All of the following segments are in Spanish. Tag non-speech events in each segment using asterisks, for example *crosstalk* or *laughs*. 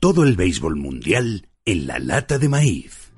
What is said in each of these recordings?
Todo el béisbol mundial en la lata de maíz.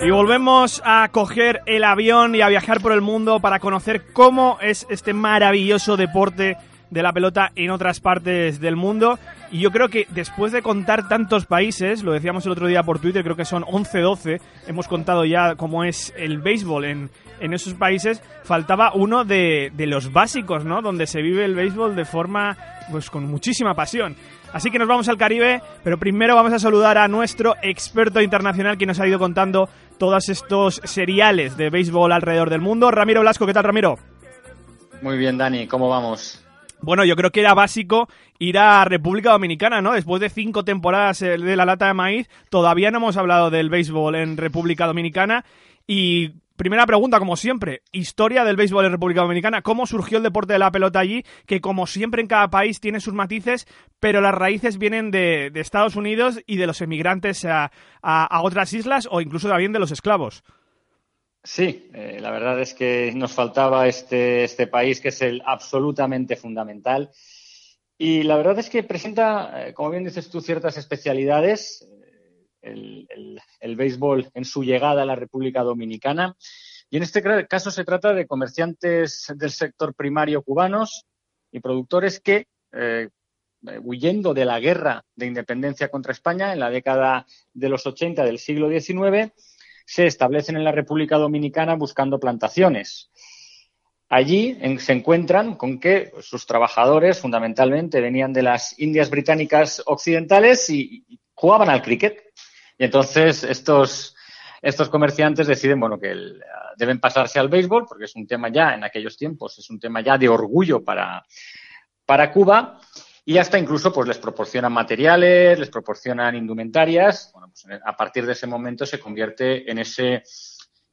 Y volvemos a coger el avión y a viajar por el mundo para conocer cómo es este maravilloso deporte de la pelota en otras partes del mundo. Y yo creo que después de contar tantos países, lo decíamos el otro día por Twitter, creo que son 11-12, hemos contado ya cómo es el béisbol en, en esos países, faltaba uno de, de los básicos, ¿no? Donde se vive el béisbol de forma, pues con muchísima pasión. Así que nos vamos al Caribe, pero primero vamos a saludar a nuestro experto internacional que nos ha ido contando todos estos seriales de béisbol alrededor del mundo. Ramiro Blasco, ¿qué tal Ramiro? Muy bien, Dani, ¿cómo vamos? Bueno, yo creo que era básico ir a República Dominicana, ¿no? Después de cinco temporadas eh, de la lata de maíz, todavía no hemos hablado del béisbol en República Dominicana. Y Primera pregunta, como siempre, historia del béisbol en República Dominicana, ¿cómo surgió el deporte de la pelota allí? Que como siempre en cada país tiene sus matices, pero las raíces vienen de, Estados Unidos y de los emigrantes a, otras islas o incluso también de los esclavos. Sí, eh, la verdad es que nos faltaba este, este país que es el absolutamente fundamental. Y la verdad es que presenta, eh, como bien dices tú, ciertas especialidades el, béisbol en su llegada a la República Dominicana. Y en este caso se trata de comerciantes del sector primario cubanos y productores que, eh, huyendo de la guerra de independencia contra España en la década de los 80 del siglo XIX, se establecen en la República Dominicana buscando plantaciones. Allí se encuentran con que sus trabajadores fundamentalmente venían de las Indias británicas occidentales y jugaban al cricket. Y entonces estos, estos comerciantes deciden, bueno, que deben pasarse al béisbol, porque es un tema ya, en aquellos tiempos, es un tema ya de orgullo para, para Cuba. Y hasta incluso pues les proporcionan materiales, les proporcionan indumentarias. Bueno, pues a partir de ese momento se convierte en ese,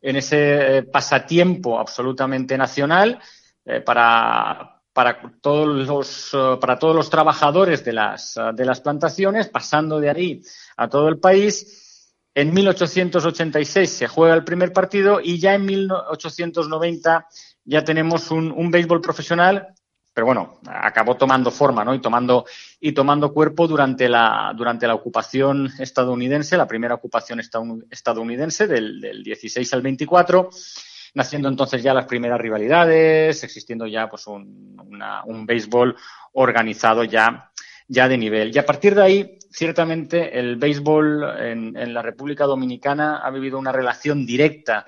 en ese eh, pasatiempo absolutamente nacional eh, para, para todos los, eh, para todos los trabajadores de las, de las plantaciones, pasando de ahí a todo el país. En 1886 se juega el primer partido y ya en 1890 ya tenemos un, un béisbol profesional, pero bueno, acabó tomando forma, ¿no? Y tomando, y tomando cuerpo durante la, durante la ocupación estadounidense, la primera ocupación estadounidense del, del 16 al 24 naciendo entonces ya las primeras rivalidades, existiendo ya pues un, un béisbol organizado ya, ya de nivel. Y a partir de ahí ciertamente el béisbol en, la República Dominicana ha vivido una relación directa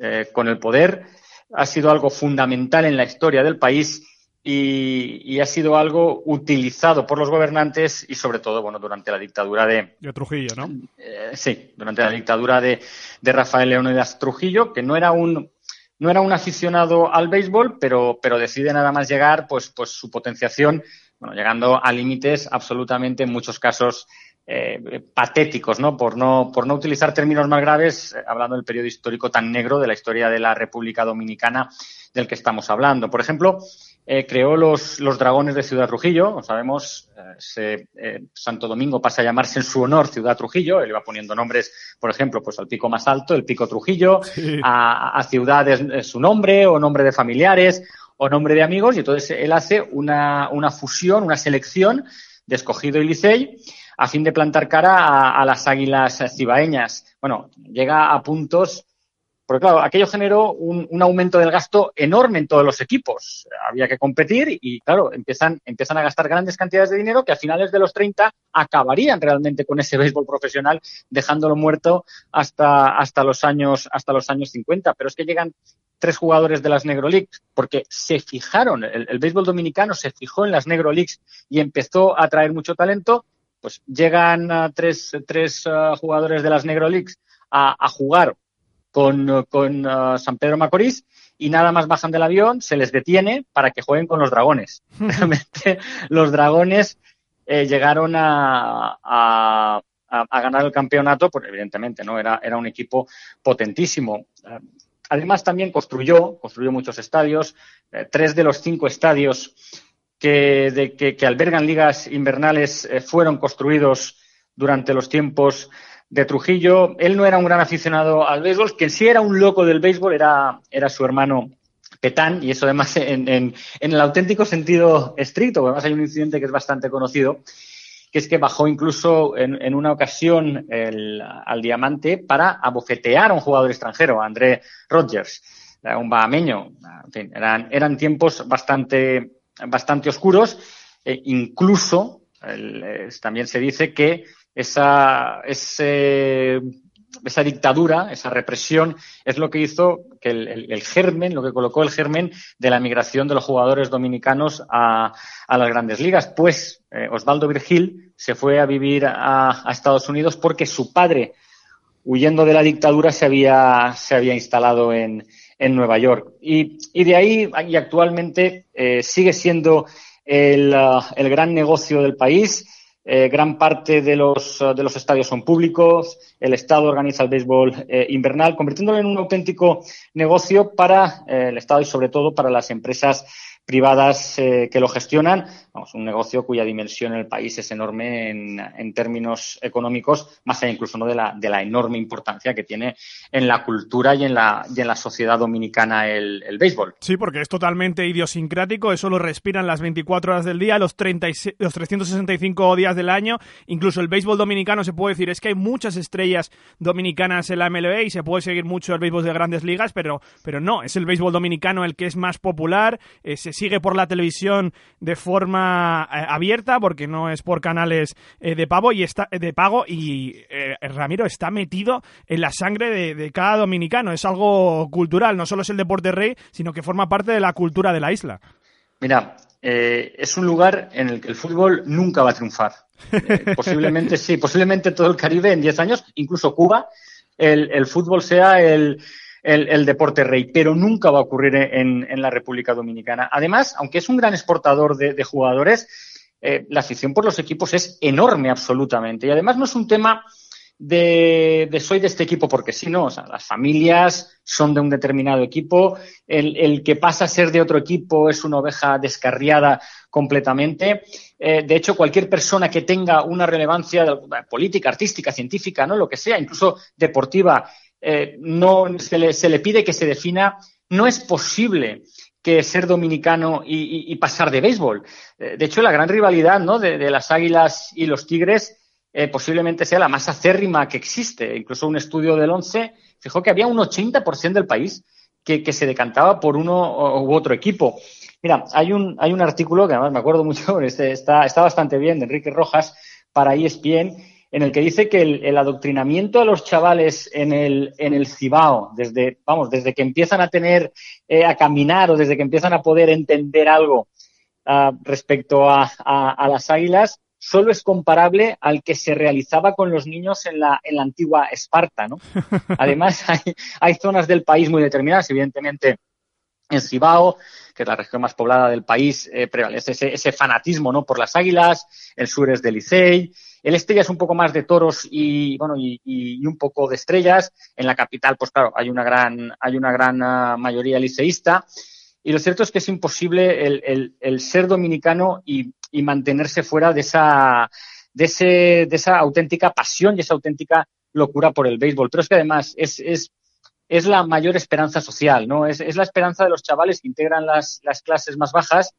eh, con el poder, ha sido algo fundamental en la historia del país y, ha sido algo utilizado por los gobernantes y sobre todo, bueno, durante la dictadura de... De Trujillo, ¿no? Eh, sí, durante la dictadura de, de Rafael Leónidas Trujillo, que no era un no era un aficionado al béisbol, pero, pero decide nada más llegar, pues, pues su potenciación bueno, llegando a límites absolutamente, en muchos casos, eh, patéticos, ¿no? Por, ¿no? por no utilizar términos más graves, eh, hablando del periodo histórico tan negro de la historia de la República Dominicana del que estamos hablando. Por ejemplo, eh, creó los, los, Dragones de Ciudad Trujillo, sabemos, se, Santo Domingo pasa a llamarse en su honor Ciudad Trujillo, él iba poniendo nombres, por ejemplo, pues al pico más alto, el pico Trujillo, a, a, ciudades su nombre o nombre de familiares, o nombre de amigos y entonces él hace una, una fusión, una selección de escogido y Licey a fin de plantar cara a, las águilas cibaeñas. Bueno, llega a puntos Porque claro, aquello generó un, un, aumento del gasto enorme en todos los equipos. Había que competir y, claro, empiezan, empiezan a gastar grandes cantidades de dinero que a finales de los 30 acabarían realmente con ese béisbol profesional, dejándolo muerto hasta, hasta, los, años, hasta los años 50. Pero es que llegan tres jugadores de las Negro Leagues porque se fijaron, el, béisbol dominicano se fijó en las Negro Leagues y empezó a traer mucho talento. Pues llegan uh, tres, tres uh, jugadores de las Negro Leagues a jugar con, con uh, San Pedro Macorís y nada más bajan del avión, se les detiene para que jueguen con los dragones. *laughs* Realmente los dragones eh, llegaron a, a, a, ganar el campeonato, pues evidentemente, ¿no? Era, era un equipo potentísimo. Además, también construyó, construyó muchos estadios, eh, tres de los cinco estadios que, de, que, que albergan ligas invernales eh, fueron construidos durante los tiempos de Trujillo. Él no era un gran aficionado al béisbol, quien sí era un loco del béisbol era, era su hermano Petán, y eso además *laughs* en, en, el auténtico sentido estricto, porque además hay un incidente que es bastante conocido, que es que bajó incluso en, en una ocasión el, al diamante para abofetear a un jugador extranjero, André Rogers, un bahameño. En fin, eran, eran tiempos bastante, bastante oscuros. E incluso también se dice que esa, ese, esa dictadura, esa represión, es lo que hizo que el, el, germen, lo que colocó el germen de la migración de los jugadores dominicanos a, a las grandes ligas. Pues eh, Osvaldo Virgil se fue a vivir a, a, Estados Unidos porque su padre, huyendo de la dictadura, se había, se había instalado en, en Nueva York. Y, y de ahí, y actualmente, eh, sigue siendo el, el gran negocio del país eh, gran parte de los, de los estadios son públicos, el Estado organiza el béisbol eh, invernal, convirtiéndolo en un auténtico negocio para eh, el Estado y sobre todo para las empresas privadas eh, que lo gestionan. Vamos, un negocio cuya dimensión en el país es enorme en, en términos económicos, más allá incluso ¿no? de, la, de la enorme importancia que tiene en la cultura y en la, y en la sociedad dominicana el, el béisbol. Sí, porque es totalmente idiosincrático, eso lo respiran las 24 horas del día, los, 36, los 365 días del año. Incluso el béisbol dominicano se puede decir, es que hay muchas estrellas dominicanas en la MLB y se puede seguir mucho el béisbol de grandes ligas, pero, pero no, es el béisbol dominicano el que es más popular, se sigue por la televisión de forma eh, abierta porque no es por canales eh, de pago y está de pago y eh, Ramiro está metido en la sangre de, de, cada dominicano. Es algo cultural. No solo es el deporte rey sino que forma parte de la cultura de la isla. Mira es un lugar en el que el fútbol nunca va a triunfar. *laughs* Posiblemente sí posiblemente todo el Caribe en 10 años incluso Cuba el, el fútbol sea el el, deporte rey, pero nunca va a ocurrir en, en, la República Dominicana. Además, aunque es un gran exportador de, de jugadores, eh, la afición por los equipos es enorme absolutamente. Y además no es un tema de, soy de este equipo porque sí, no, las familias son de un determinado equipo, el, el, que pasa a ser de otro equipo es una oveja descarriada completamente. Eh, de hecho, cualquier persona que tenga una relevancia política, artística, científica, ¿no? lo que sea, incluso deportiva, eh, no se le, se le, pide que se defina, no es posible que ser dominicano y, pasar de béisbol. Eh, de hecho, la gran rivalidad ¿no? de, de, las águilas y los tigres eh, posiblemente sea la más acérrima que existe. Incluso un estudio del 11 fijó que había un 80% del país que, que, se decantaba por uno u otro equipo. Mira, hay un, hay un artículo que además me acuerdo mucho, *laughs* este, está, está bastante bien, de Enrique Rojas, para ESPN, en el que dice que el, el, adoctrinamiento a los chavales en el, en el Cibao, desde, vamos, desde que empiezan a tener, eh, a caminar o desde que empiezan a poder entender algo uh, respecto a, a, a, las águilas, solo es comparable al que se realizaba con los niños en la, en la antigua Esparta, ¿no? *laughs* Además, hay, hay zonas del país muy determinadas, evidentemente, en Cibao, que es la región más poblada del país, eh, prevalece ese, ese, fanatismo ¿no? por las águilas, el sur es de Licey, el ya es un poco más de toros y, bueno, y, un poco de estrellas. En la capital, pues claro, hay una gran, hay una gran uh, mayoría liceísta. Y lo cierto es que es imposible el, el, ser dominicano y, mantenerse fuera de esa, de, ese, de esa auténtica pasión y esa auténtica locura por el béisbol. Pero es que además es, es, es la mayor esperanza social, ¿no? Es, es la esperanza de los chavales que integran las, las clases más bajas,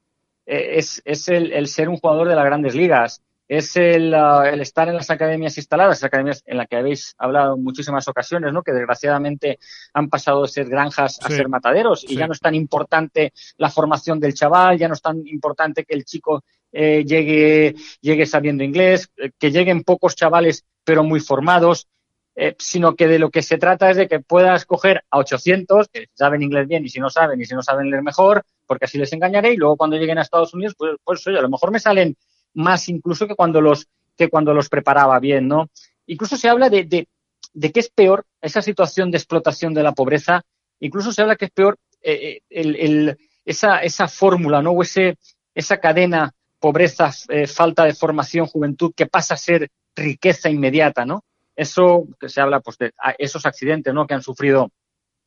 eh, es, es el ser un jugador de las grandes ligas es el, ah, el, estar en las academias instaladas, academias en las que habéis hablado en muchísimas ocasiones, ¿no? que desgraciadamente han pasado de ser granjas a ser mataderos y ya no es tan importante la formación del chaval, ya no es tan importante que el chico eh, llegue, llegue sabiendo inglés, eh, que lleguen pocos chavales pero muy formados, eh, sino que de lo que se trata es de que puedas coger a 800 que saben inglés bien y si no saben y si no saben leer mejor, porque así les engañaré y luego cuando lleguen a Estados Unidos, pues, pues oye, a lo mejor me salen más incluso que cuando los, que cuando los preparaba bien, ¿no? Incluso se habla de, de, de que es peor esa situación de explotación de la pobreza, incluso se habla que es peor eh, eh el, el, esa, esa fórmula, ¿no? O ese, esa cadena pobreza, eh, falta de formación, juventud, que pasa a ser riqueza inmediata, ¿no? Eso que se habla, pues, de esos accidentes, ¿no? Que han sufrido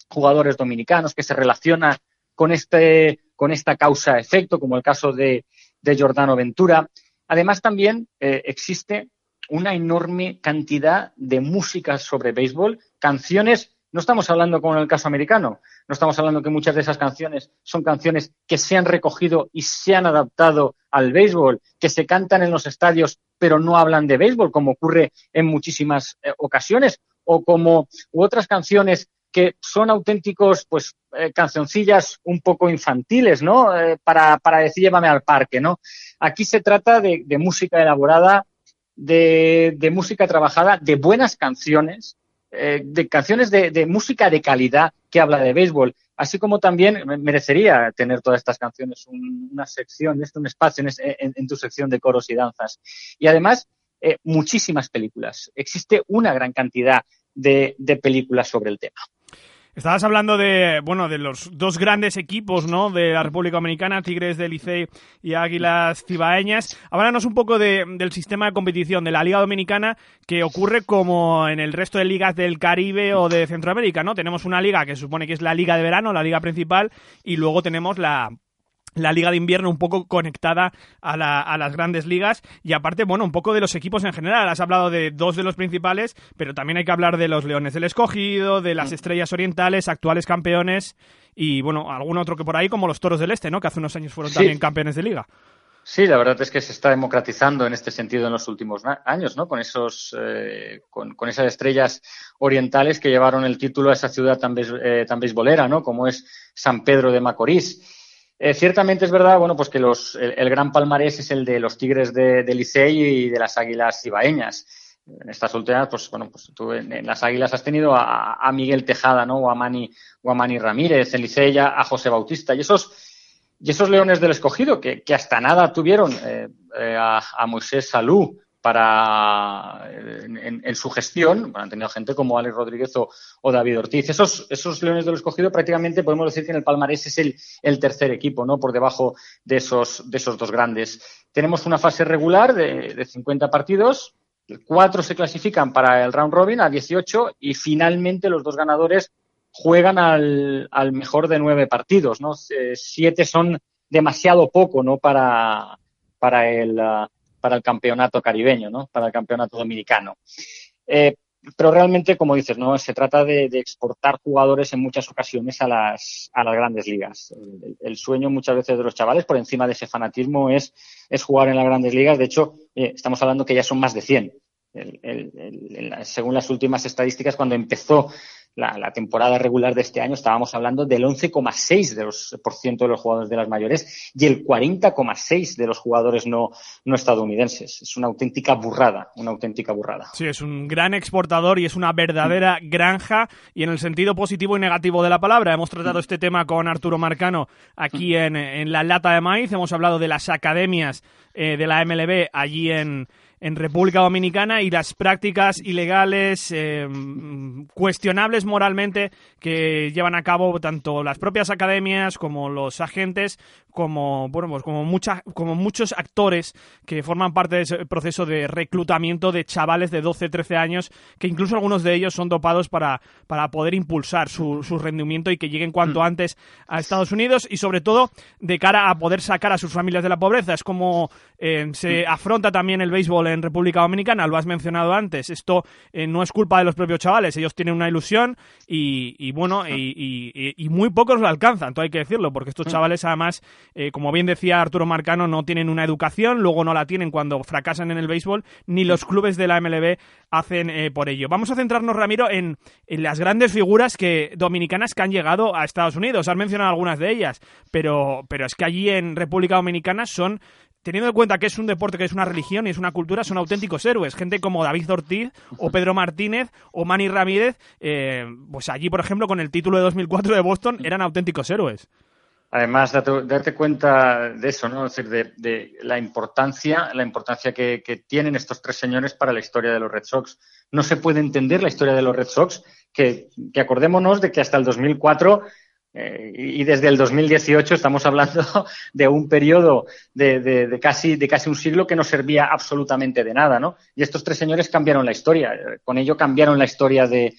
jugadores dominicanos, que se relaciona con este, con esta causa-efecto, como el caso de, de Giordano Ventura. Además, también eh, existe una enorme cantidad de música sobre béisbol, canciones. No estamos hablando como en el caso americano, no estamos hablando que muchas de esas canciones son canciones que se han recogido y se han adaptado al béisbol, que se cantan en los estadios pero no hablan de béisbol, como ocurre en muchísimas eh, ocasiones, o como u otras canciones que son auténticos, pues, eh, cancioncillas un poco infantiles, ¿no? Eh, para, para decir llévame al parque, ¿no? Aquí se trata de, de música elaborada, de, de, música trabajada, de buenas canciones, eh, de canciones de, de, música de calidad que habla de béisbol, así como también merecería tener todas estas canciones un, una sección, un espacio en, en, tu sección de coros y danzas. Y además, muchísimas películas. Existe una gran cantidad de, de películas sobre el tema. Estabas hablando de, bueno, de los dos grandes equipos, ¿no? De la República Dominicana, Tigres del Licey y Águilas Cibaeñas. Háblanos un poco de, del sistema de competición de la Liga Dominicana que ocurre como en el resto de ligas del Caribe o de Centroamérica, ¿no? Tenemos una liga que se supone que es la liga de verano, la liga principal, y luego tenemos la la liga de invierno un poco conectada a, la, a, las grandes ligas y aparte, bueno, un poco de los equipos en general. Has hablado de dos de los principales, pero también hay que hablar de los Leones del Escogido, de las Estrellas Orientales, actuales campeones y, bueno, algún otro que por ahí, como los Toros del Este, ¿no? Que hace unos años fueron sí. también campeones de liga. Sí, la verdad es que se está democratizando en este sentido en los últimos años, ¿no? Con esos, eh, con, con, esas estrellas orientales que llevaron el título a esa ciudad tan, eh, tan beisbolera, ¿no? Como es San Pedro de Macorís. Eh, ciertamente es verdad, bueno, pues que los, el, gran palmarés es el de los Tigres de, de Licey y de las Águilas Ibaeñas. En estas últimas, pues bueno, pues tú en, las Águilas has tenido a, Miguel Tejada, ¿no? O a Mani, o a Ramírez, en Licey ya a José Bautista. Y esos, y esos Leones del Escogido, que, que hasta nada tuvieron eh, eh, a, a, Moisés Salú para en, su gestión, han tenido gente como Alex Rodríguez o, David Ortiz. Esos, esos Leones del Escogido prácticamente podemos decir que en el palmarés es el, el tercer equipo, ¿no? Por debajo de esos, de esos dos grandes. Tenemos una fase regular de, de 50 partidos, cuatro se clasifican para el round robin a 18 y finalmente los dos ganadores juegan al, al mejor de nueve partidos. Eh, siete son demasiado poco, ¿no? Para, para el, uh, para el campeonato caribeño, ¿no? Para el campeonato dominicano. Eh, pero realmente, como dices, ¿no? Se trata de, exportar jugadores en muchas ocasiones a las, a las grandes ligas. El, sueño muchas veces de los chavales, por encima de ese fanatismo, es, es jugar en las grandes ligas. De hecho, eh, estamos hablando que ya son más de 100. El, según las últimas estadísticas, cuando empezó la, temporada regular de este año estábamos hablando del 11,6% de los, por ciento de los jugadores de las mayores y el 40,6% de los jugadores no, no estadounidenses. Es una auténtica burrada, una auténtica burrada. Sí, es un gran exportador y es una verdadera granja y en el sentido positivo y negativo de la palabra. Hemos tratado este tema con Arturo Marcano aquí en, en La Lata de Maíz. Hemos hablado de las academias eh, de la MLB allí en en República Dominicana y las prácticas ilegales, eh, cuestionables moralmente, que llevan a cabo tanto las propias academias como los agentes, como, bueno, pues como, mucha, como muchos actores que forman parte de ese proceso de reclutamiento de chavales de 12, 13 años, que incluso algunos de ellos son dopados para, para poder impulsar su, su rendimiento y que lleguen cuanto antes a Estados Unidos y sobre todo de cara a poder sacar a sus familias de la pobreza. Es como eh, se afronta también el béisbol en República Dominicana, lo has mencionado antes, esto eh, no es culpa de los propios chavales, ellos tienen una ilusión y, bueno, y, muy pocos lo alcanzan, todo hay que decirlo, porque estos chavales además, eh, como bien decía Arturo Marcano, no tienen una educación, luego no la tienen cuando fracasan en el béisbol, ni los clubes de la MLB hacen eh, por ello. Vamos a centrarnos, Ramiro, en, las grandes figuras que dominicanas que han llegado a Estados Unidos. Has mencionado algunas de ellas, pero, pero es que allí en República Dominicana son teniendo en cuenta que es un deporte, que es una religión y es una cultura, son auténticos héroes. Gente como David Ortiz o Pedro Martínez o Manny Ramírez, eh, pues allí, por ejemplo, con el título de 2004 de Boston, eran auténticos héroes. Además, date, cuenta de eso, ¿no? Es decir, de, la importancia, la importancia que, tienen estos tres señores para la historia de los Red Sox. No se puede entender la historia de los Red Sox, que, acordémonos de que hasta el 2004 eh, y desde el 2018 estamos hablando *laughs* de un periodo de, casi, de casi un siglo que no servía absolutamente de nada, ¿no? Y estos tres señores cambiaron la historia. Con ello cambiaron la historia de,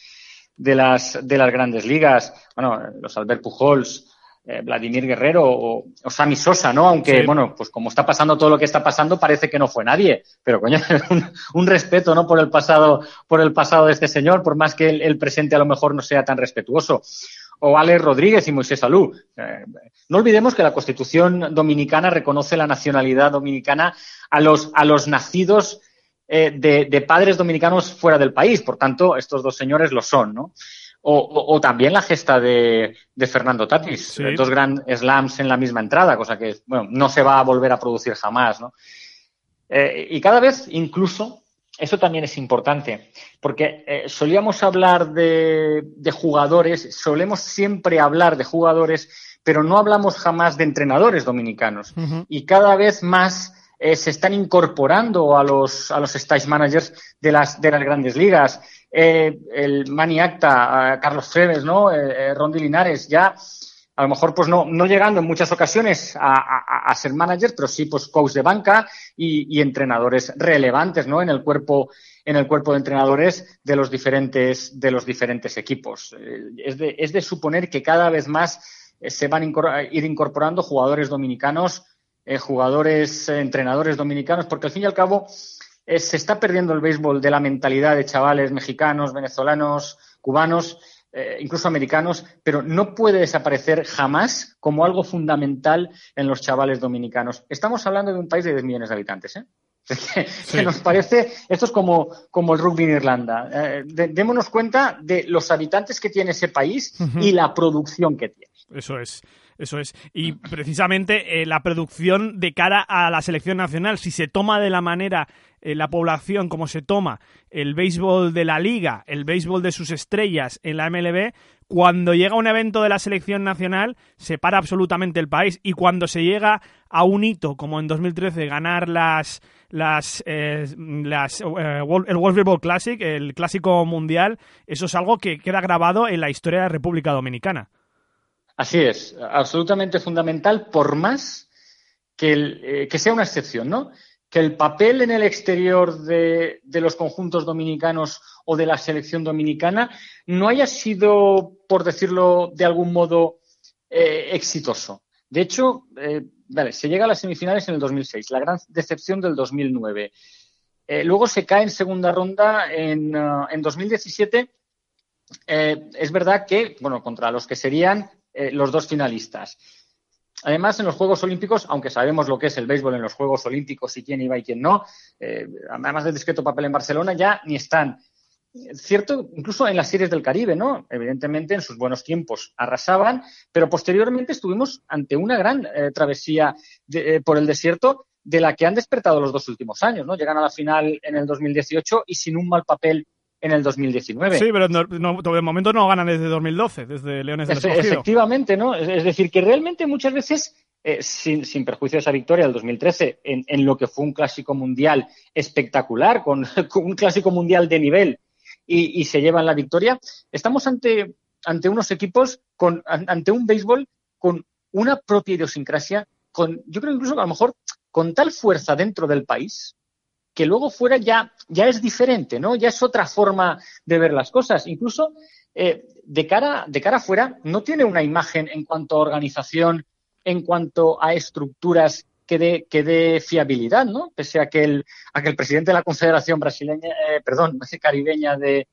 de, las, de las grandes ligas. Bueno, los Albert Pujols, eh, Vladimir Guerrero o, o, Sammy Sosa, ¿no? Aunque, bueno, pues como está pasando todo lo que está pasando, parece que no fue nadie. Pero, coño, *laughs* un, respeto, ¿no? Por el pasado, por el pasado de este señor, por más que el, presente a lo mejor no sea tan respetuoso. O Alex Rodríguez y Moisés Salú. Eh, no olvidemos que la Constitución dominicana reconoce la nacionalidad dominicana a los, a los nacidos eh, de, de padres dominicanos fuera del país. Por tanto, estos dos señores lo son, ¿no? O, también la gesta de, Fernando Tatis, dos Grand Slams en la misma entrada, cosa que bueno, no se va a volver a producir jamás. ¿no? Eh, y cada vez, incluso, eso también es importante, porque eh, solíamos hablar de, jugadores, solemos siempre hablar de jugadores, pero no hablamos jamás de entrenadores dominicanos. Y cada vez más eh, se están incorporando a los, a los stage managers de las, de las grandes ligas. Eh, el Mani Acta, Carlos Treves, ¿no? Eh, Rondi Linares, ya a lo mejor pues no, llegando en muchas ocasiones a, ser manager, pero sí pues coach de banca y, entrenadores relevantes, ¿no? En el cuerpo, en el cuerpo de entrenadores de los diferentes, de los diferentes equipos. es, de, es de suponer que cada vez más se van a ir incorporando jugadores dominicanos eh, jugadores, eh, entrenadores dominicanos, porque al fin y al cabo eh, se está perdiendo el béisbol de la mentalidad de chavales mexicanos, venezolanos, cubanos, incluso americanos, pero no puede desaparecer jamás como algo fundamental en los chavales dominicanos. Estamos hablando de un país de 10 millones de habitantes, ¿eh? *laughs* Que, nos parece, esto es como, como el rugby en Irlanda. démonos cuenta de los habitantes que tiene ese país y la producción que tiene. Eso es. Eso es. Y precisamente eh, la producción de cara a la selección nacional, si se toma de la manera eh, la población como se toma el béisbol de la liga, el béisbol de sus estrellas en la MLB, cuando llega un evento de la selección nacional se para absolutamente el país y cuando se llega a un hito como en 2013 ganar las las, eh, las el World Baseball Classic, el clásico mundial, eso es algo que queda grabado en la historia de la República Dominicana. Así es, absolutamente fundamental, por más que, eh, sea una excepción, ¿no? Que el papel en el exterior de, los conjuntos dominicanos o de la selección dominicana no haya sido, por decirlo de algún modo, eh, exitoso. De hecho, eh, vale, se llega a las semifinales en el 2006, la gran decepción del 2009. luego se cae en segunda ronda en, en 2017. es verdad que, bueno, contra los que serían eh, los dos finalistas. Además, en los Juegos Olímpicos, aunque sabemos lo que es el béisbol en los Juegos Olímpicos y quién iba y quién no, eh, además del discreto papel en Barcelona, ya ni están. Cierto, incluso en las series del Caribe, ¿no? Evidentemente, en sus buenos tiempos arrasaban, pero posteriormente estuvimos ante una gran eh, travesía por el desierto de la que han despertado los dos últimos años, ¿no? Llegan a la final en el 2018 y sin un mal papel en el 2019. Sí, pero no, de momento no ganan desde 2012, desde Leones del Escogido. Efectivamente, ¿no? Es decir, que realmente muchas veces, eh, sin, sin, perjuicio de esa victoria del 2013, en, en, lo que fue un clásico mundial espectacular, *laughs* con, un clásico mundial de nivel, y, y, se llevan la victoria, estamos ante, ante unos equipos, con, ante un béisbol con una propia idiosincrasia, con, yo creo incluso que a lo mejor con tal fuerza dentro del país, que luego fuera ya, ya es diferente, ¿no? Ya es otra forma de ver las cosas. Incluso eh, de, cara, de cara afuera no tiene una imagen en cuanto a organización, en cuanto a estructuras que dé, fiabilidad, ¿no? Pese a que el, a que el presidente de la Confederación Brasileña, eh, perdón, *laughs* caribeña de,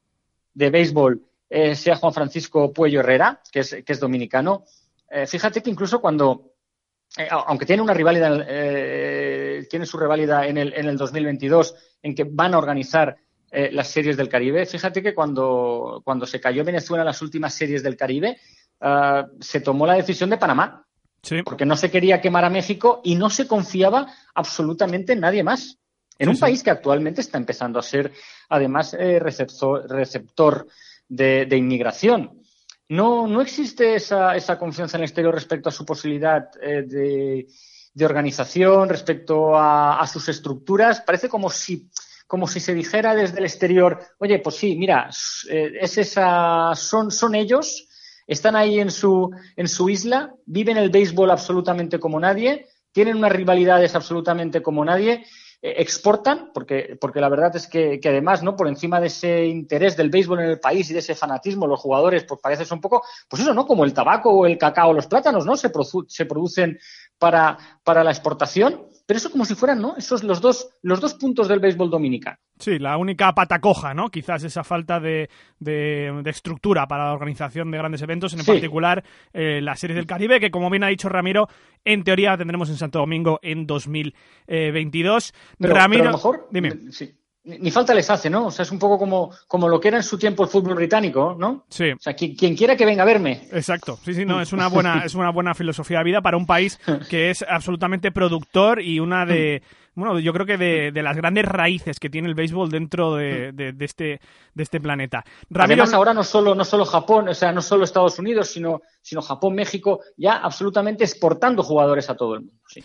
de béisbol eh, sea Juan Francisco Puello Herrera, que es, que es dominicano. Eh, fíjate que incluso cuando, aunque tiene una rivalidad, tiene su rivalidad en el, en el 2022, en que van a organizar las series del Caribe, fíjate que cuando, cuando se cayó Venezuela en las últimas series del Caribe, se tomó la decisión de Panamá. Porque no se quería quemar a México y no se confiaba absolutamente en nadie más. En un país que actualmente está empezando a ser, además, receptor, receptor de, inmigración. No, no existe esa, esa, confianza en el exterior respecto a su posibilidad eh, de, organización, respecto a, sus estructuras. Parece como si, como si se dijera desde el exterior, oye, pues sí, mira, eh, es esa, son, son ellos, están ahí en su, en su isla, viven el béisbol absolutamente como nadie, tienen unas rivalidades absolutamente como nadie eh, exportan, porque, porque la verdad es que, además, ¿no? Por encima de ese interés del béisbol en el país y de ese fanatismo, los jugadores, pues parece un poco, pues eso, ¿no? Como el tabaco o el cacao o los plátanos, ¿no? Se, se producen para, para la exportación pero eso como si fueran, ¿no? Esos los dos, los dos puntos del béisbol dominicano. Sí, la única pata coja, ¿no? Quizás esa falta de, de, estructura para la organización de grandes eventos, en particular eh, la Serie del Caribe, que como bien ha dicho Ramiro, en teoría tendremos en Santo Domingo en 2022. Ramiro, a lo mejor, dime. Sí ni falta les hace, ¿no? O sea, es un poco como, como lo que era en su tiempo el fútbol británico, ¿no? Sí. O sea, quien, quiera que venga a verme. Exacto. Sí, sí, no, es una *laughs* buena, es una buena filosofía de vida para un país que es absolutamente productor y una de, bueno, yo creo que de, las grandes raíces que tiene el béisbol dentro de, este, de este planeta. Además, ahora no solo, no solo Japón, o sea, no solo Estados Unidos, sino, sino Japón, México, ya absolutamente exportando jugadores a todo el mundo. Sí.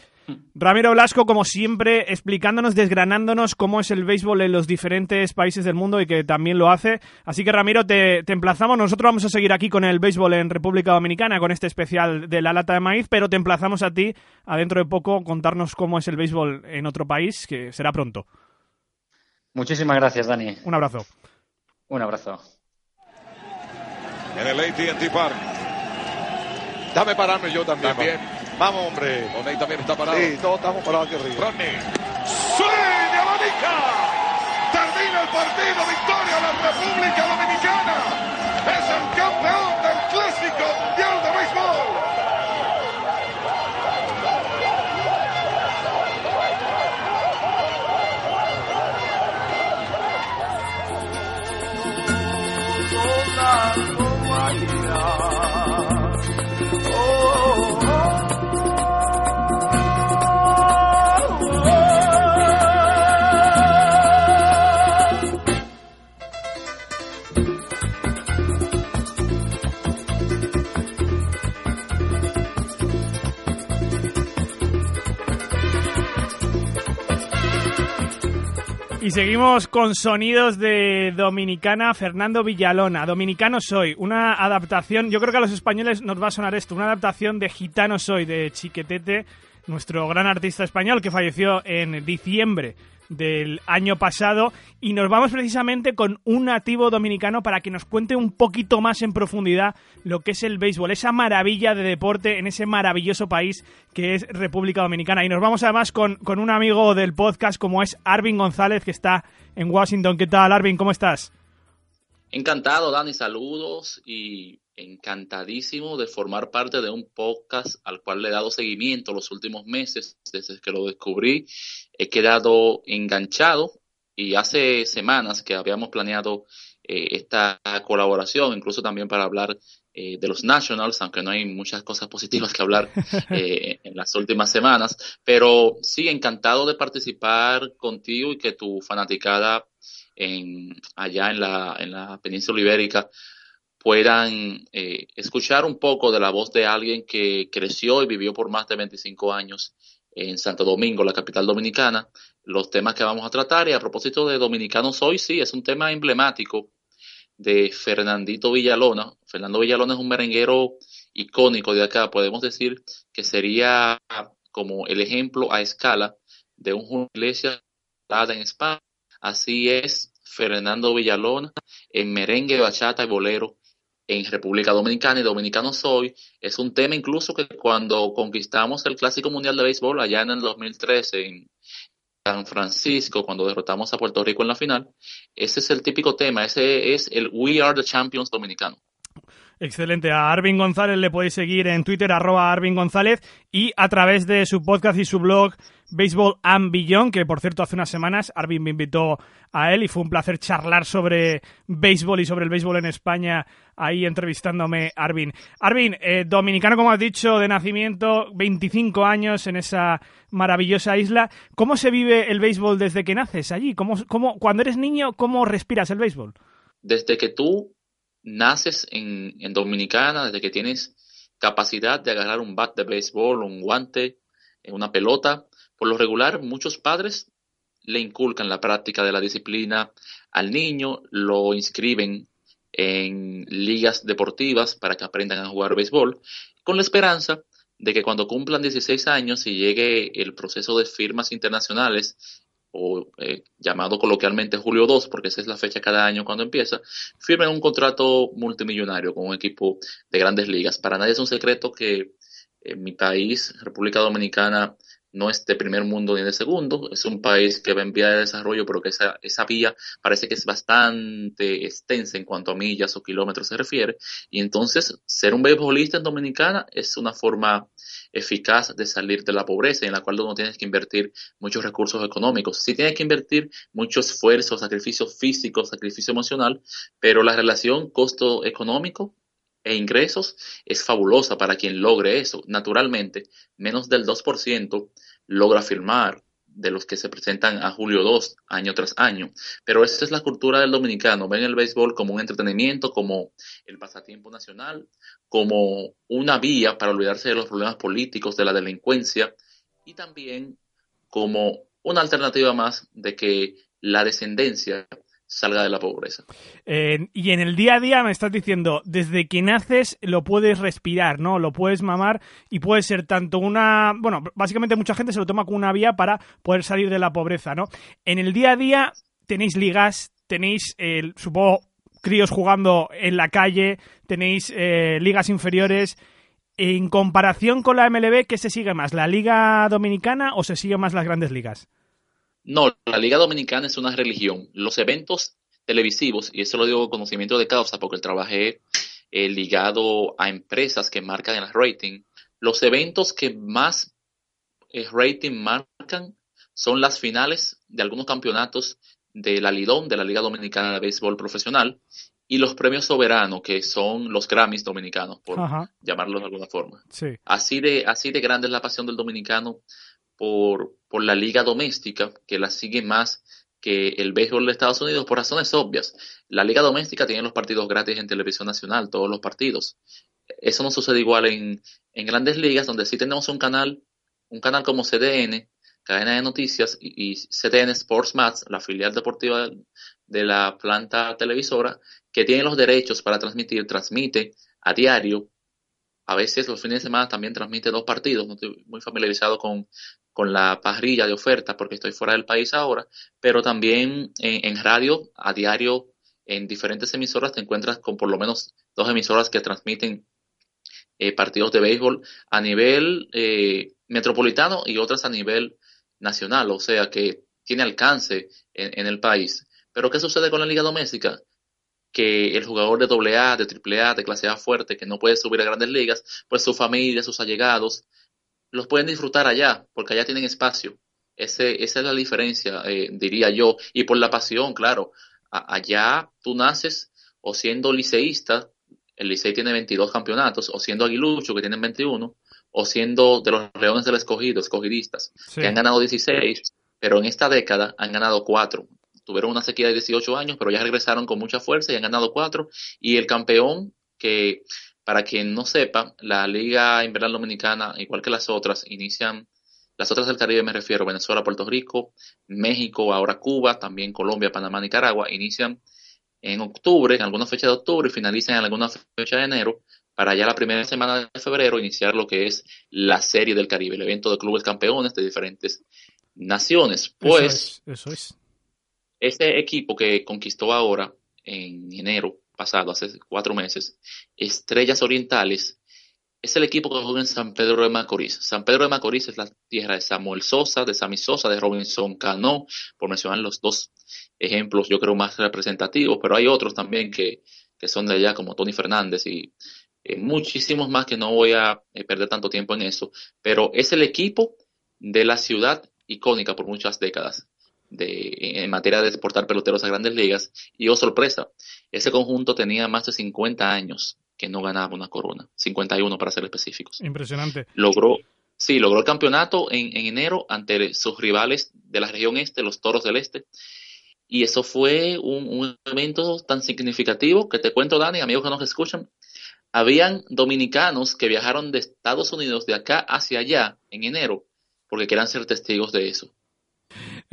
Ramiro Blasco, como siempre, explicándonos, desgranándonos cómo es el béisbol en los diferentes países del mundo y que también lo hace. Así que, Ramiro, te, emplazamos. Nosotros vamos a seguir aquí con el béisbol en República Dominicana, con este especial de la lata de maíz, pero te emplazamos a ti, a dentro de poco, contarnos cómo es el béisbol en otro país, que será pronto. Muchísimas gracias, Dani. Un abrazo. Un abrazo. En el AT&T Park. Dame pararme yo también. También. Vamos, hombre. También está parado. Sí, todos estamos parados aquí arriba. Rodney. ¡Swing! ¡Abanica! Termina el partido. Victoria de la República Dominicana. Es el campeón del Clásico Mundial de Béisbol. Seguimos con sonidos de Dominicana, Fernando Villalona. Dominicano Soy, una adaptación, yo creo que a los españoles nos va a sonar esto, una adaptación de Gitano Soy, de Chiquetete, nuestro gran artista español que falleció en diciembre del año pasado y nos vamos precisamente con un nativo dominicano para que nos cuente un poquito más en profundidad lo que es el béisbol, esa maravilla de deporte en ese maravilloso país que es República Dominicana. Y nos vamos además con, con un amigo del podcast como es Arvin González que está en Washington. ¿Qué tal, Arvin? ¿Cómo estás? Encantado, Dani, saludos y encantadísimo de formar parte de un podcast al cual le he dado seguimiento los últimos meses desde que lo descubrí. He quedado enganchado y hace semanas que habíamos planeado eh, esta colaboración, incluso también para hablar eh, de los Nationals, aunque no hay muchas cosas positivas que hablar *laughs* eh, en las últimas semanas, pero sí, encantado de participar contigo y que tu fanaticada en, allá en la, en la península ibérica puedan eh, escuchar un poco de la voz de alguien que creció y vivió por más de 25 años en Santo Domingo, la capital dominicana, los temas que vamos a tratar. Y a propósito de Dominicanos hoy, sí, es un tema emblemático de Fernandito Villalona. Fernando Villalona es un merenguero icónico de acá. Podemos decir que sería como el ejemplo a escala de un iglesia en España. Así es Fernando Villalona en merengue, bachata y bolero en República Dominicana y Dominicano Soy. Es un tema incluso que cuando conquistamos el Clásico Mundial de Béisbol allá en el 2013 en San Francisco, cuando derrotamos a Puerto Rico en la final, ese es el típico tema, ese es el We Are the Champions dominicano. Excelente. A Arvin González le podéis seguir en Twitter, arroba Arvin González, y a través de su podcast y su blog Baseball and Beyond, que por cierto hace unas semanas Arvin me invitó a él y fue un placer charlar sobre béisbol y sobre el béisbol en España, ahí entrevistándome Arvin. Arvin, eh, dominicano como has dicho, de nacimiento, 25 años en esa maravillosa isla. ¿Cómo se vive el béisbol desde que naces allí? ¿Cómo, cómo, cuando eres niño, cómo respiras el béisbol? Desde que tú naces en, en Dominicana, desde que tienes capacidad de agarrar un bat de béisbol, un guante, una pelota, por lo regular muchos padres le inculcan la práctica de la disciplina al niño, lo inscriben en ligas deportivas para que aprendan a jugar béisbol, con la esperanza de que cuando cumplan 16 años y llegue el proceso de firmas internacionales o eh, llamado coloquialmente Julio 2, porque esa es la fecha cada año cuando empieza, firmen un contrato multimillonario con un equipo de grandes ligas. Para nadie es un secreto que en mi país, República Dominicana, no es de primer mundo ni de segundo, es un país que va en vía de desarrollo, pero que esa, esa vía parece que es bastante extensa en cuanto a millas o kilómetros se refiere, y entonces ser un beisbolista en Dominicana es una forma eficaz de salir de la pobreza en la cual no tienes que invertir muchos recursos económicos. Sí tienes que invertir mucho esfuerzo, sacrificio físico, sacrificio emocional, pero la relación costo económico e ingresos es fabulosa para quien logre eso. Naturalmente, menos del 2% logra firmar de los que se presentan a Julio 2 año tras año. Pero esa es la cultura del dominicano. Ven el béisbol como un entretenimiento, como el pasatiempo nacional, como una vía para olvidarse de los problemas políticos, de la delincuencia y también como una alternativa más de que la descendencia salga de la pobreza. y en el día a día me estás diciendo, desde que naces lo puedes respirar, ¿no? Lo puedes mamar y puede ser tanto una... Bueno, básicamente mucha gente se lo toma como una vía para poder salir de la pobreza, ¿no? En el día a día tenéis ligas, tenéis, el supongo, críos jugando en la calle, tenéis eh, ligas inferiores. En comparación con la MLB, ¿qué se sigue más? ¿La Liga Dominicana o se sigue más las grandes ligas? No, la Liga Dominicana es una religión. Los eventos televisivos, y eso lo digo con conocimiento de causa porque trabajé eh, ligado a empresas que marcan el rating, los eventos que más eh, rating marcan son las finales de algunos campeonatos de la Lidón, de la Liga Dominicana de Béisbol Profesional, y los premios soberanos, que son los Grammys dominicanos, por llamarlo de alguna forma. Así, de, así de grande es la pasión del dominicano por, por la liga doméstica, que la sigue más que el béisbol de Estados Unidos por razones obvias. La liga doméstica tiene los partidos gratis en televisión nacional, todos los partidos. Eso no sucede igual en, en grandes ligas, donde sí tenemos un canal, un canal como CDN, cadena de noticias, y, CDN Sports Mats, la filial deportiva de la planta televisora, que tiene los derechos para transmitir, transmite a diario a veces los fines de semana también transmite dos partidos, no estoy muy familiarizado con, con la parrilla de oferta porque estoy fuera del país ahora, pero también en, radio, a diario, en diferentes emisoras te encuentras con por lo menos dos emisoras que transmiten eh, partidos de béisbol a nivel eh, metropolitano y otras a nivel nacional, o sea que tiene alcance en, en el país. Pero ¿qué sucede con la liga doméstica? que el jugador de AA, de AAA, de clase A fuerte, que no puede subir a grandes ligas, pues su familia, sus allegados, los pueden disfrutar allá, porque allá tienen espacio. Ese, esa es la diferencia, eh, diría yo. Y por la pasión, claro. allá tú naces o siendo liceísta, el licey tiene 22 campeonatos, o siendo aguilucho, que tienen 21, o siendo de los leones del escogido, escogidistas, que han ganado 16, pero en esta década han ganado 4 tuvieron una sequía de 18 años, pero ya regresaron con mucha fuerza y han ganado cuatro. Y el campeón, que para quien no sepa, la Liga Invernal Dominicana, igual que las otras, inician, las otras del Caribe me refiero, Venezuela, Puerto Rico, México, ahora Cuba, también Colombia, Panamá, Nicaragua, inician en octubre, en alguna fecha de octubre y finalizan en alguna fecha de enero, para ya la primera semana de febrero iniciar lo que es la Serie del Caribe, el evento de clubes campeones de diferentes naciones. Pues, eso es. Ese equipo que conquistó ahora, en enero pasado, hace cuatro meses, Estrellas Orientales es el equipo que juega en San Pedro de Macorís. San Pedro de Macorís es la tierra de Samuel Sosa, de Sammy Sosa, de Robinson Cano, por mencionar los dos ejemplos, yo creo, más representativos, pero hay otros también que, que son de allá, como Tony Fernández y eh, muchísimos más que no voy a eh, perder tanto tiempo en eso, pero es el equipo de la ciudad icónica por muchas décadas de, en materia de exportar peloteros a grandes ligas. Y oh sorpresa, ese conjunto tenía más de 50 años que no ganaba una corona, 51 para ser específicos. Impresionante. Logró, sí, logró el campeonato en, enero ante sus rivales de la región este, los Toros del Este. Y eso fue un, un evento tan significativo que te cuento, Dani, amigos que nos escuchan, habían dominicanos que viajaron de Estados Unidos de acá hacia allá en enero porque quieran ser testigos de eso.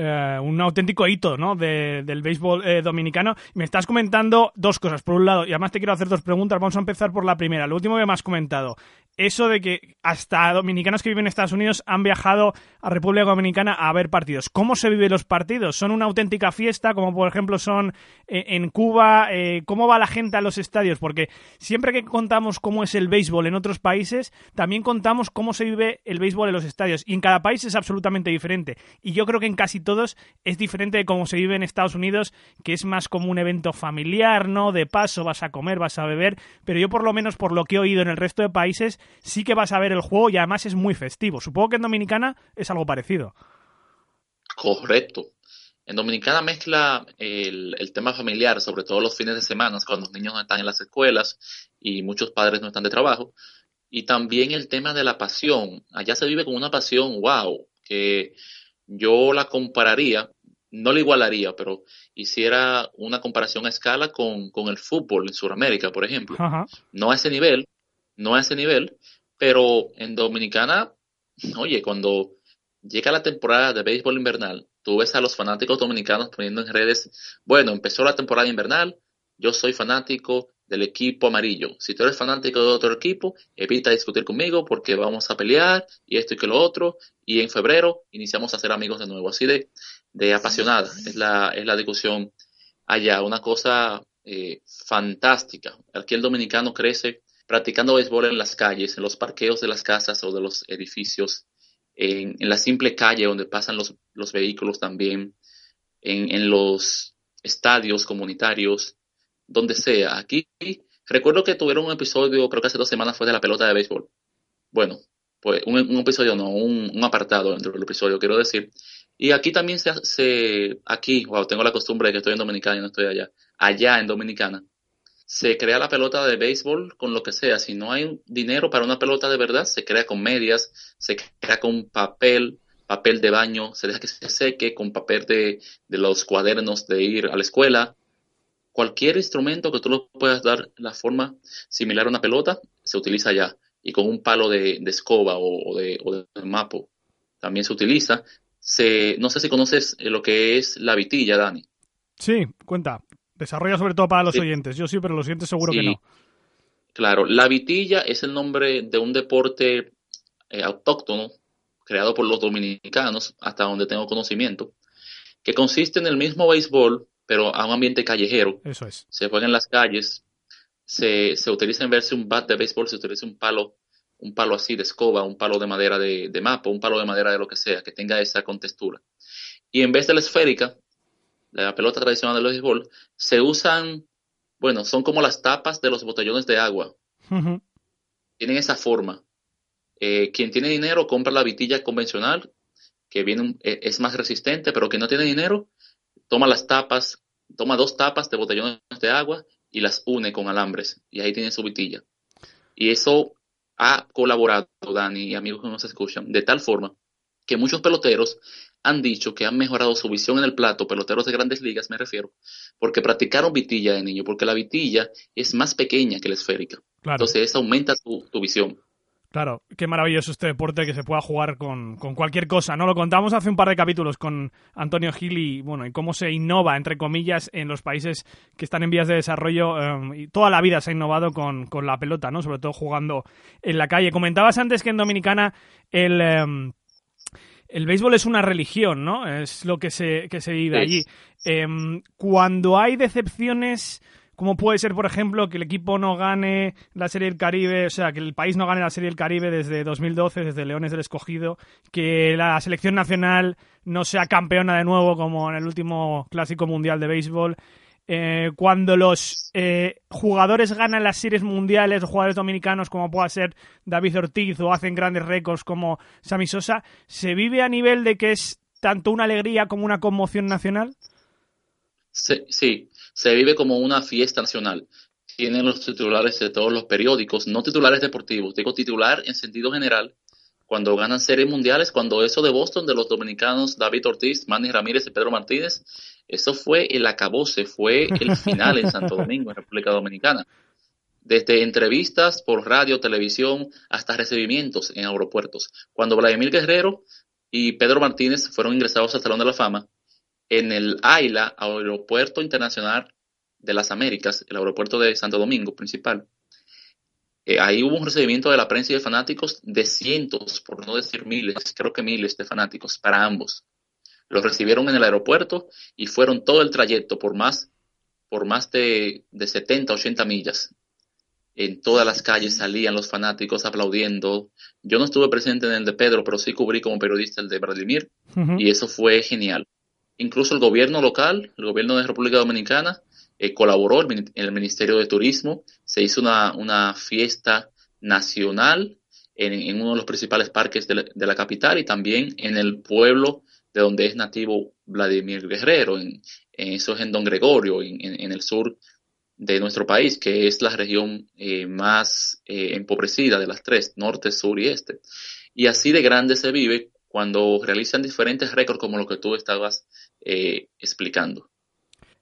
Eh, un auténtico hito ¿no? del béisbol eh, dominicano. Me estás comentando dos cosas. Por un lado, y además te quiero hacer dos preguntas. Vamos a empezar por la primera. Lo último que me has comentado. Eso de que hasta dominicanos que viven en Estados Unidos han viajado a República Dominicana a ver partidos. ¿Cómo se viven los partidos? ¿Son una auténtica fiesta, como por ejemplo son eh, en Cuba? ¿Cómo va la gente a los estadios? Porque siempre que contamos cómo es el béisbol en otros países, también contamos cómo se vive el béisbol en los estadios. Y en cada país es absolutamente diferente. Y yo creo que en casi todos es diferente de cómo se vive en Estados Unidos, que es más como un evento familiar, ¿no? De paso, vas a comer, vas a beber, pero yo por lo menos por lo que he oído en el resto de países, sí que vas a ver el juego y además es muy festivo. Supongo que en Dominicana es algo parecido. Correcto. En Dominicana mezcla el, el, tema familiar, sobre todo los fines de semana, cuando los niños no están en las escuelas y muchos padres no están de trabajo. Y también el tema de la pasión. Allá se vive con una pasión, wow, que yo la compararía, no la igualaría, pero hiciera una comparación a escala con, el fútbol en Sudamérica, por ejemplo. No a ese nivel, no a ese nivel, pero en Dominicana, oye, cuando llega la temporada de béisbol invernal, tú ves a los fanáticos dominicanos poniendo en redes, bueno, empezó la temporada invernal, yo soy fanático del equipo amarillo. Si tú eres fanático de otro equipo, evita discutir conmigo porque vamos a pelear y esto y que lo otro. Y en febrero iniciamos a ser amigos de nuevo. Así de, de apasionada es la, es la discusión allá. Una cosa eh, fantástica. Aquí el dominicano crece practicando béisbol en las calles, en los parqueos de las casas o de los edificios, en, en la simple calle donde pasan los, los vehículos también, en, en los estadios comunitarios, donde sea. Aquí recuerdo que tuvieron un episodio, creo que hace dos semanas fue de la pelota de béisbol. Bueno, pues un, episodio no, un, apartado dentro del episodio, quiero decir. Y aquí también se, se, aquí, wow, tengo la costumbre de que estoy en Dominicana y no estoy allá. Allá en Dominicana, se crea la pelota de béisbol con lo que sea. Si no hay dinero para una pelota de verdad, se crea con medias, se crea con papel, papel de baño, se deja que se seque con papel de, de los cuadernos de ir a la escuela, Cualquier instrumento que tú lo puedas dar la forma similar a una pelota, se utiliza ya. Y con un palo de, escoba o, de, mapo también se utiliza. Se, no sé si conoces eh, lo que es la vitilla, Dani. Sí, cuenta. Desarrolla sobre todo para los oyentes. Yo sí, pero los oyentes seguro que no. Claro, la vitilla es el nombre de un deporte eh, autóctono creado por los dominicanos, hasta donde tengo conocimiento, que consiste en el mismo béisbol, pero a un ambiente callejero. Eso es. Se juega en las calles, se, se utiliza en verse un bat de béisbol, se utiliza un palo, un palo así de escoba, un palo de madera de, de mapa, un palo de madera de lo que sea, que tenga esa contextura. Y en vez de la esférica, la pelota tradicional del béisbol, se usan, bueno, son como las tapas de los botellones de agua. Tienen esa forma. Eh, quien tiene dinero compra la vitilla convencional, que viene, e, es más resistente, pero quien no tiene dinero toma las tapas, toma dos tapas de botellones de agua y las une con alambres y ahí tiene su vitilla. Y eso ha colaborado, Dani y amigos que nos escuchan, de tal forma que muchos peloteros han dicho que han mejorado su visión en el plato, peloteros de grandes ligas me refiero, porque practicaron vitilla de niño, porque la vitilla es más pequeña que la esférica. Entonces eso aumenta tu visión. Claro, qué maravilloso este deporte que se pueda jugar con, cualquier cosa, ¿no? Lo contamos hace un par de capítulos con Antonio Gil y, bueno, y cómo se innova, entre comillas, en los países que están en vías de desarrollo em, y toda la vida se ha innovado con, con, la pelota, ¿no? Sobre todo jugando en la calle. Comentabas antes que en Dominicana el... Em, el béisbol es una religión, ¿no? Es lo que se, que se vive allí. Em, cuando hay decepciones ¿Cómo puede ser, por ejemplo, que el equipo no gane la Serie del Caribe, o sea, que el país no gane la Serie del Caribe desde 2012, desde Leones del Escogido, que la selección nacional no sea campeona de nuevo como en el último Clásico Mundial de Béisbol? Eh, cuando los eh, jugadores ganan las series mundiales, los jugadores dominicanos como pueda ser David Ortiz o hacen grandes récords como Sammy Sosa, ¿se vive a nivel de que es tanto una alegría como una conmoción nacional? Sí, se vive como una fiesta nacional. Tienen los titulares de todos los periódicos, no titulares deportivos, digo titular en sentido general, cuando ganan series mundiales, cuando eso de Boston, de los dominicanos David Ortiz, Manny Ramírez y Pedro Martínez, eso fue el acabose, fue el final en Santo Domingo, en República Dominicana. Desde entrevistas por radio, televisión, hasta recibimientos en aeropuertos. Cuando Vladimir Guerrero y Pedro Martínez fueron ingresados al Salón de la Fama, en el AILA, Aeropuerto Internacional de las Américas, el aeropuerto de Santo Domingo principal, eh, ahí hubo un recibimiento de la prensa y de fanáticos de cientos, por no decir miles, creo que miles de fanáticos para ambos. Los recibieron en el aeropuerto y fueron todo el trayecto por más, por más de, de 70, 80 millas. En todas las calles salían los fanáticos aplaudiendo. Yo no estuve presente en el de Pedro, pero sí cubrí como periodista el de Vladimir y eso fue genial. Incluso el gobierno local, el gobierno de República Dominicana, eh, colaboró en el Ministerio de Turismo, se hizo una, una fiesta nacional en, uno de los principales parques de la, capital y también en el pueblo de donde es nativo Vladimir Guerrero, en, eso es en Don Gregorio, en, el sur de nuestro país, que es la región eh, más eh, empobrecida de las tres, norte, sur y este. Y así de grande se vive cuando realizan diferentes récords como lo que tú estabas eh, explicando.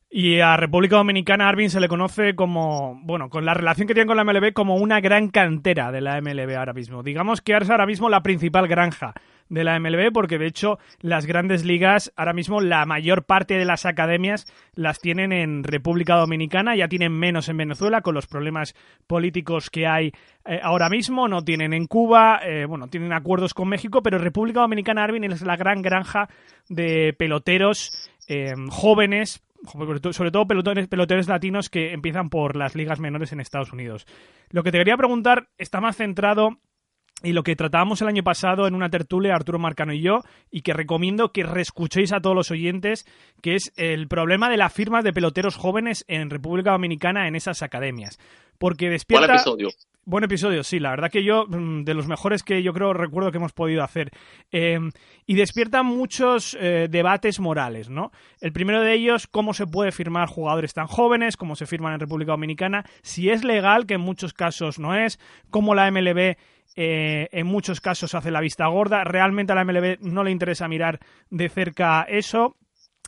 Y a República Dominicana, Arvin, se le conoce como, bueno, con la relación que tiene con la MLB, como una gran cantera de la MLB ahora mismo. Digamos que es ahora mismo la principal granja de la MLB, porque de hecho las grandes ligas, ahora mismo la mayor parte de las academias las tienen en República Dominicana, ya tienen menos en Venezuela con los problemas políticos que hay eh, ahora mismo, no tienen en Cuba, eh, bueno, tienen acuerdos con México, pero República Dominicana, Arvin, es la gran granja de peloteros eh, jóvenes, sobre todo peloteros, peloteros latinos que empiezan por las ligas menores en Estados Unidos. Lo que te quería preguntar está más centrado y lo que tratábamos el año pasado en una tertulia, Arturo Marcano y yo, y que recomiendo que reescuchéis a todos los oyentes, que es el problema de las firmas de peloteros jóvenes en República Dominicana en esas academias. Porque despierta... Buen episodio. Buen episodio, sí, la verdad que yo, mm, de los mejores que yo creo recuerdo que hemos podido hacer. Em, y despierta muchos eh, debates morales, ¿no? El primero de ellos, cómo se puede firmar jugadores tan jóvenes, cómo se firman en República Dominicana, si es legal, que en muchos casos no es, cómo la MLB eh, en muchos casos hace la vista gorda. Realmente a la MLB no le interesa mirar de cerca eso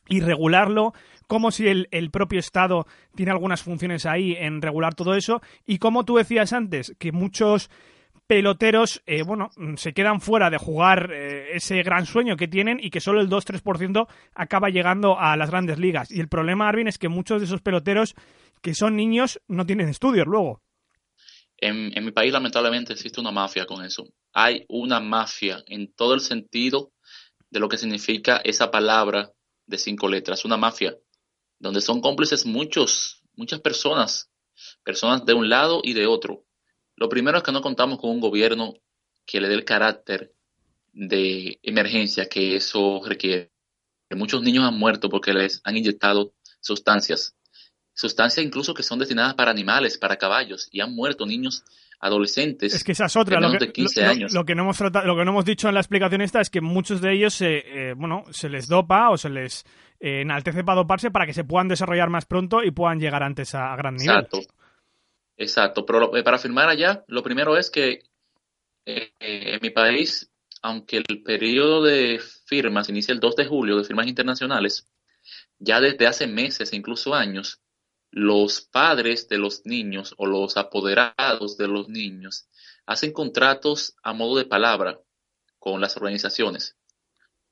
y regularlo, como si el, propio Estado tiene algunas funciones ahí en regular todo eso, y como tú decías antes, que muchos peloteros, eh, bueno, se quedan fuera de jugar eh, ese gran sueño que tienen y que solo el 2-3% acaba llegando a las grandes ligas. Y el problema, Arvin, es que muchos de esos peloteros que son niños no tienen estudios luego. En, mi país lamentablemente existe una mafia con eso. Hay una mafia en todo el sentido de lo que significa esa palabra de cinco letras, una mafia, donde son cómplices muchos, muchas personas, personas de un lado y de otro. Lo primero es que no contamos con un gobierno que le dé el carácter de emergencia que eso requiere. Muchos niños han muerto porque les han inyectado sustancias sustancias incluso que son destinadas para animales, para caballos, y han muerto niños adolescentes. Es que esa es otra, lo que, de 15 años. Lo, que no hemos lo que no hemos dicho en la explicación esta es que muchos de ellos se, eh, bueno, se les dopa o se les eh, enaltece para doparse para que se puedan desarrollar más pronto y puedan llegar antes a, gran nivel. Exacto, exacto. Pero eh, para firmar allá, lo primero es que en mi país, aunque el periodo de firmas inicia el 2 de julio de firmas internacionales, ya desde hace meses, incluso años, los padres de los niños o los apoderados de los niños hacen contratos a modo de palabra con las organizaciones.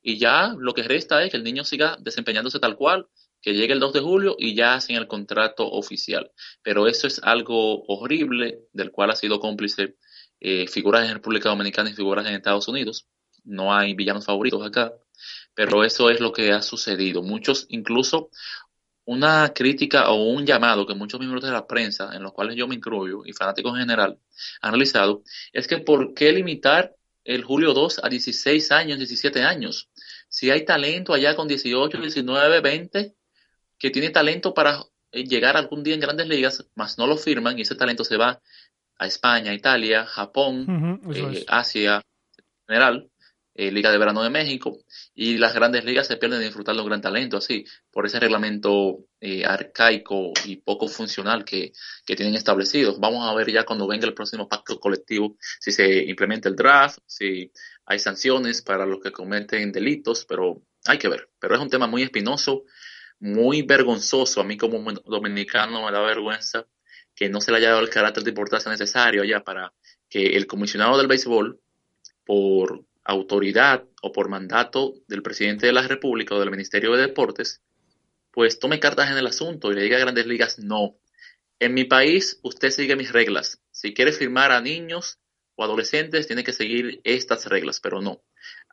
Y ya lo que resta es que el niño siga desempeñándose tal cual, que llegue el 2 de julio y ya hacen el contrato oficial. Pero eso es algo horrible del cual ha sido cómplice eh, figuras en República Dominicana y figuras en Estados Unidos. No hay villanos favoritos acá, pero eso es lo que ha sucedido. Muchos incluso una crítica o un llamado que muchos miembros de la prensa, en los cuales yo me incluyo, y fanáticos en general, han realizado, es que ¿por qué limitar el Julio 2 a 16 años, 17 años? Si hay talento allá con 18, 19, 20, que tiene talento para eh, llegar algún día en grandes ligas, más no lo firman y ese talento se va a España, Italia, Japón, eh, Asia en general, eh, Liga de Verano de México, y las grandes ligas se pierden de disfrutar un gran talento así, por ese reglamento arcaico y poco funcional que, que, tienen establecidos. Vamos a ver ya cuando venga el próximo pacto colectivo si se implementa el draft, si hay sanciones para los que cometen delitos, pero hay que ver. Pero es un tema muy espinoso muy vergonzoso. A mí como dominicano me da vergüenza que no se le haya dado el carácter de importancia necesario ya para que el comisionado del béisbol, por autoridad o por mandato del presidente de la República o del Ministerio de Deportes, pues tome cartas en el asunto y le diga a grandes ligas, no, en mi país usted sigue mis reglas. Si quiere firmar a niños o adolescentes, tiene que seguir estas reglas, pero no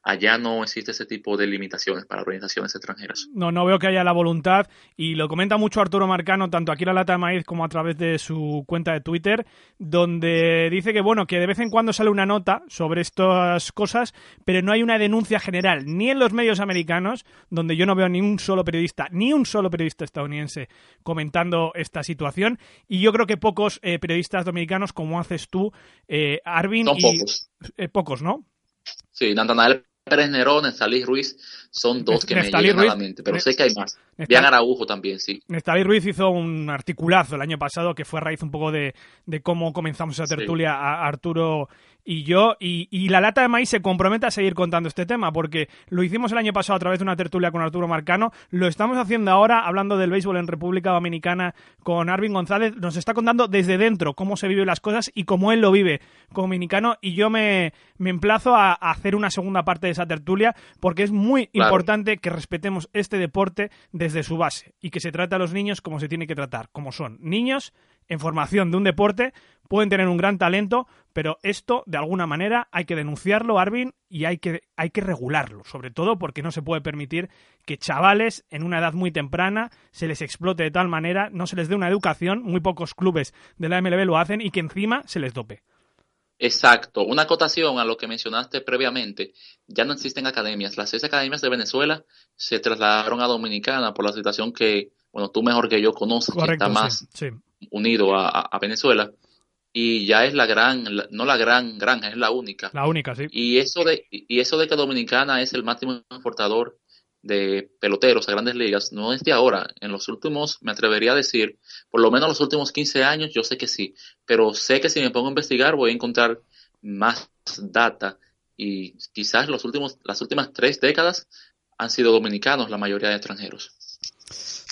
allá no existe ese tipo de limitaciones para organizaciones extranjeras. No, no veo que haya la voluntad y lo comenta mucho Arturo Marcano, tanto aquí en la Lata de Maíz como a través de su cuenta de Twitter, donde dice que, bueno, que de vez en cuando sale una nota sobre estas cosas, pero no hay una denuncia general, ni en los medios americanos, donde yo no veo ni un solo periodista, ni un solo periodista estadounidense comentando esta situación, y yo creo que pocos eh, periodistas dominicanos, como haces tú, eh, Arvin, Son pocos. Eh, pocos, ¿no? Sí, Natanael Pérez Nerón, Nestalí Ruiz son dos que me llegan a la mente, pero sé que hay más. Bien Araujo también, sí. Nestalí Ruiz hizo un articulazo el año pasado que fue a raíz un poco de, de cómo comenzamos esa tertulia a Arturo y yo, y, la lata de maíz se compromete a seguir contando este tema, porque lo hicimos el año pasado a través de una tertulia con Arturo Marcano, lo estamos haciendo ahora hablando del béisbol en República Dominicana con Arvin González, nos está contando desde dentro cómo se viven las cosas y cómo él lo vive como dominicano, y yo me, me emplazo a, hacer una segunda parte de esa tertulia, porque es muy importante que respetemos este deporte desde su base, y que se trate a los niños como se tiene que tratar, como son niños en formación de un deporte, pueden tener un gran talento, pero esto, de alguna manera, hay que denunciarlo, Arvin, y hay que, hay que regularlo, sobre todo porque no se puede permitir que chavales en una edad muy temprana se les explote de tal manera, no se les dé una educación, muy pocos clubes de la MLB lo hacen, y que encima se les dope. Exacto, una acotación a lo que mencionaste previamente, ya no existen academias, las seis academias de Venezuela se trasladaron a Dominicana por la situación que, bueno, tú mejor que yo conoces, que está más unido a, Venezuela, y ya es la gran, no la gran granja, es la única. La única, sí. Y eso de, y eso de que Dominicana es el máximo exportador de peloteros a grandes ligas no es de ahora. En los últimos, me atrevería a decir, por lo menos los últimos 15 años, yo sé que sí. Pero sé que si me pongo a investigar voy a encontrar más data y quizás los últimos, las últimas tres décadas han sido dominicanos la mayoría de extranjeros.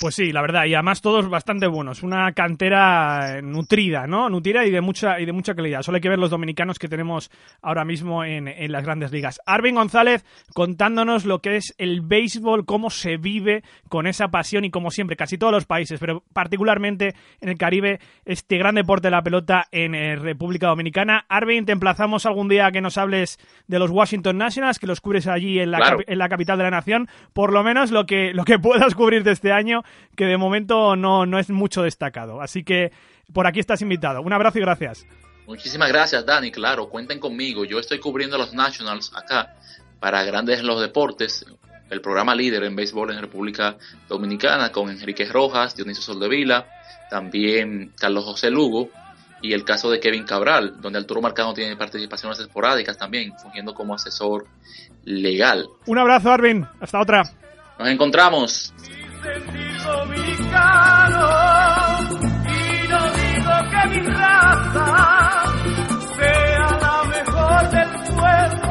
Pues sí, la verdad, y además todos bastante buenos. Una cantera eh, nutrida, ¿no? Nutrida y de mucha, y de mucha calidad. Solo hay que ver los dominicanos que tenemos ahora mismo en, en las grandes ligas. Arvin González contándonos lo que es el béisbol, cómo se vive con esa pasión y como siempre, casi todos los países, pero particularmente en el Caribe, este gran deporte de la pelota en eh, República Dominicana. Arvin, te emplazamos algún día a que nos hables de los Washington Nationals, que los cubres allí en la, en la capital de la nación. Por lo menos lo que, lo que puedas cubrir de este año que de momento no, no es mucho destacado. Así que por aquí estás invitado. Un abrazo y gracias. Muchísimas gracias, Dani. Claro, cuenten conmigo. Yo estoy cubriendo los Nationals acá para Grandes en los Deportes, el programa líder en béisbol en República Dominicana con Enrique Rojas, Dionisio Soldevila, también Carlos José Lugo y el caso de Kevin Cabral, donde Arturo Marcano tiene participaciones esporádicas también, fungiendo como asesor legal. Un abrazo, Arvin. Hasta otra. Nos encontramos dominicano y no digo que mi raza sea la mejor del pueblo,